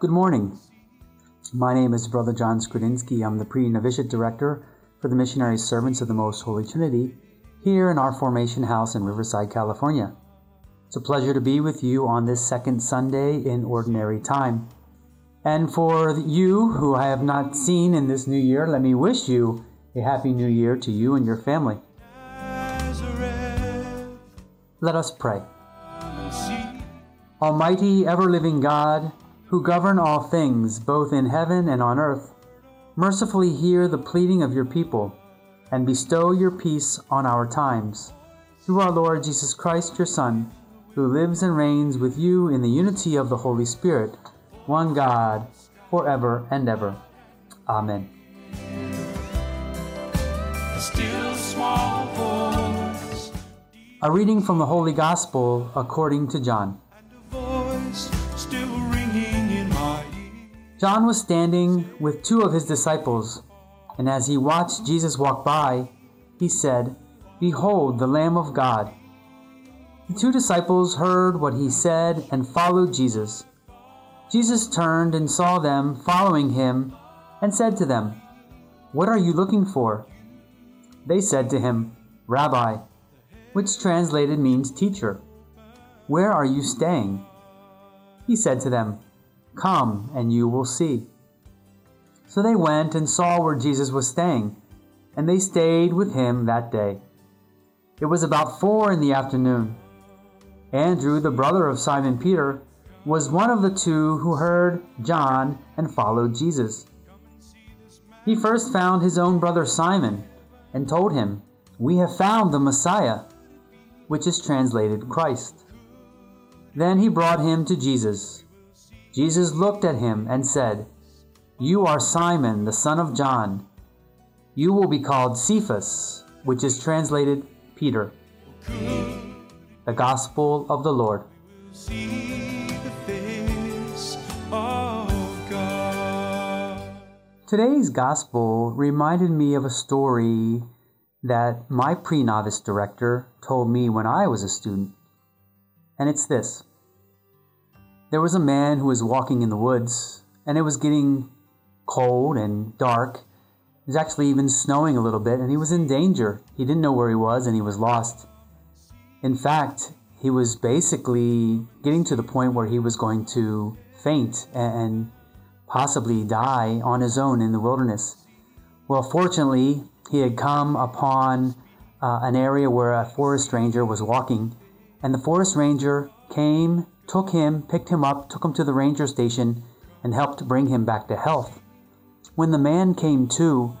Good morning. My name is Brother John Skrudinsky. I'm the pre novitiate director for the Missionary Servants of the Most Holy Trinity here in our formation house in Riverside, California. It's a pleasure to be with you on this second Sunday in Ordinary Time. And for you who I have not seen in this new year, let me wish you a happy new year to you and your family. Let us pray. Almighty, ever living God, who govern all things, both in heaven and on earth, mercifully hear the pleading of your people, and bestow your peace on our times. Through our Lord Jesus Christ, your Son, who lives and reigns with you in the unity of the Holy Spirit, one God, forever and ever. Amen. A reading from the Holy Gospel according to John. John was standing with two of his disciples, and as he watched Jesus walk by, he said, Behold the Lamb of God. The two disciples heard what he said and followed Jesus. Jesus turned and saw them following him and said to them, What are you looking for? They said to him, Rabbi, which translated means teacher. Where are you staying? He said to them, Come, and you will see. So they went and saw where Jesus was staying, and they stayed with him that day. It was about four in the afternoon. Andrew, the brother of Simon Peter, was one of the two who heard John and followed Jesus. He first found his own brother Simon and told him, We have found the Messiah, which is translated Christ. Then he brought him to Jesus. Jesus looked at him and said, You are Simon, the son of John. You will be called Cephas, which is translated Peter. The Gospel of the Lord. Today's Gospel reminded me of a story that my pre novice director told me when I was a student. And it's this There was a man who was walking in the woods, and it was getting cold and dark. It was actually even snowing a little bit, and he was in danger. He didn't know where he was, and he was lost. In fact, he was basically getting to the point where he was going to faint and possibly die on his own in the wilderness. Well, fortunately, he had come upon uh, an area where a forest ranger was walking, and the forest ranger came, took him, picked him up, took him to the ranger station, and helped bring him back to health. When the man came to,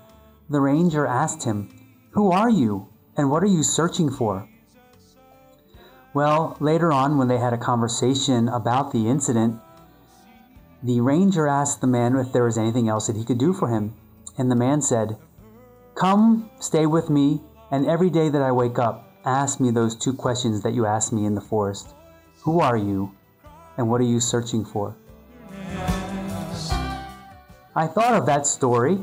the ranger asked him, Who are you, and what are you searching for? Well, later on, when they had a conversation about the incident, the ranger asked the man if there was anything else that he could do for him. And the man said, Come, stay with me, and every day that I wake up, ask me those two questions that you asked me in the forest Who are you, and what are you searching for? I thought of that story,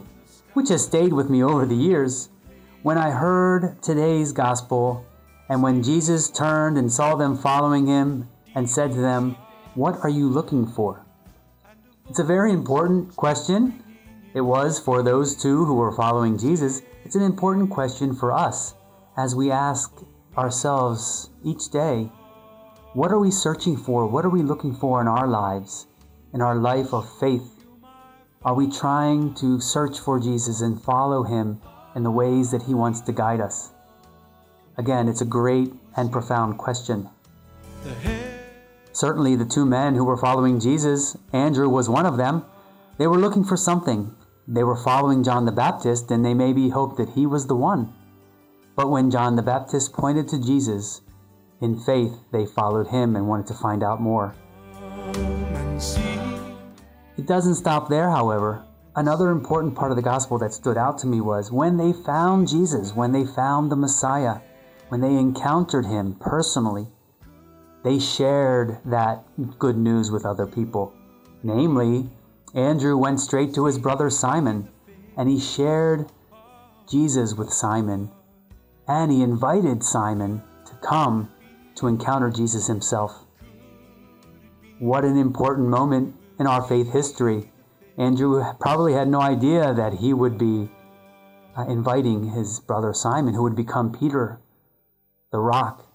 which has stayed with me over the years, when I heard today's gospel and when Jesus turned and saw them following him and said to them, What are you looking for? It's a very important question. It was for those two who were following Jesus. It's an important question for us as we ask ourselves each day what are we searching for? What are we looking for in our lives, in our life of faith? Are we trying to search for Jesus and follow him in the ways that he wants to guide us? Again, it's a great and profound question. Certainly, the two men who were following Jesus, Andrew was one of them, they were looking for something. They were following John the Baptist, and they maybe hoped that he was the one. But when John the Baptist pointed to Jesus, in faith they followed him and wanted to find out more. It doesn't stop there, however. Another important part of the gospel that stood out to me was when they found Jesus, when they found the Messiah, when they encountered him personally, they shared that good news with other people. Namely, Andrew went straight to his brother Simon and he shared Jesus with Simon, and he invited Simon to come to encounter Jesus himself. What an important moment in our faith history. Andrew probably had no idea that he would be uh, inviting his brother Simon, who would become Peter, the rock.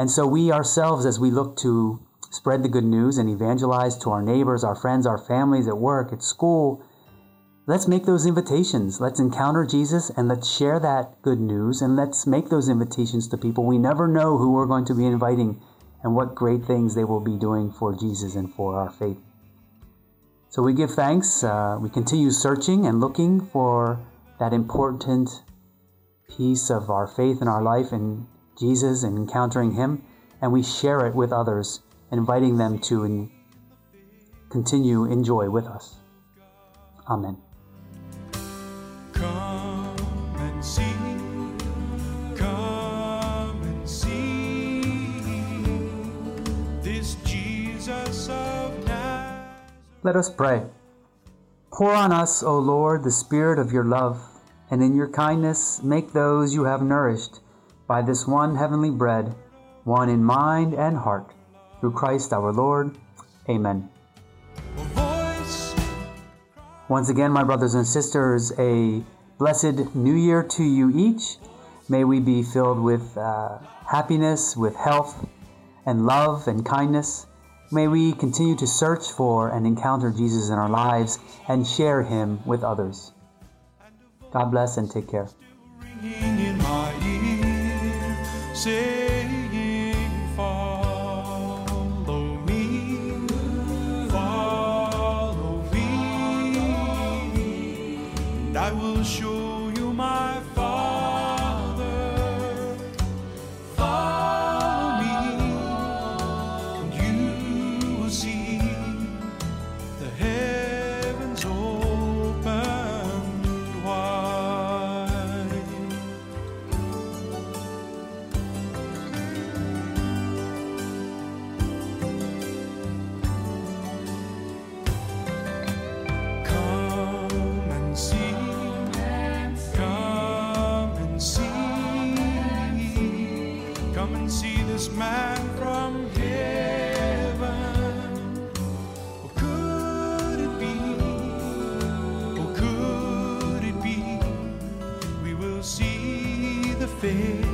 And so, we ourselves, as we look to spread the good news and evangelize to our neighbors, our friends, our families at work, at school, let's make those invitations. Let's encounter Jesus and let's share that good news and let's make those invitations to people. We never know who we're going to be inviting and what great things they will be doing for Jesus and for our faith. So we give thanks. Uh, we continue searching and looking for that important piece of our faith in our life in Jesus and encountering Him, and we share it with others, inviting them to in, continue enjoy with us. Amen. Come and see, come and see this Jesus of Nazareth. Let us pray. Pour on us, O Lord, the Spirit of your love, and in your kindness make those you have nourished by this one heavenly bread, one in mind and heart, through Christ our Lord. Amen. Once again, my brothers and sisters, a blessed new year to you each. May we be filled with uh, happiness, with health, and love and kindness. May we continue to search for and encounter Jesus in our lives and share him with others. God bless and take care. Ear, Or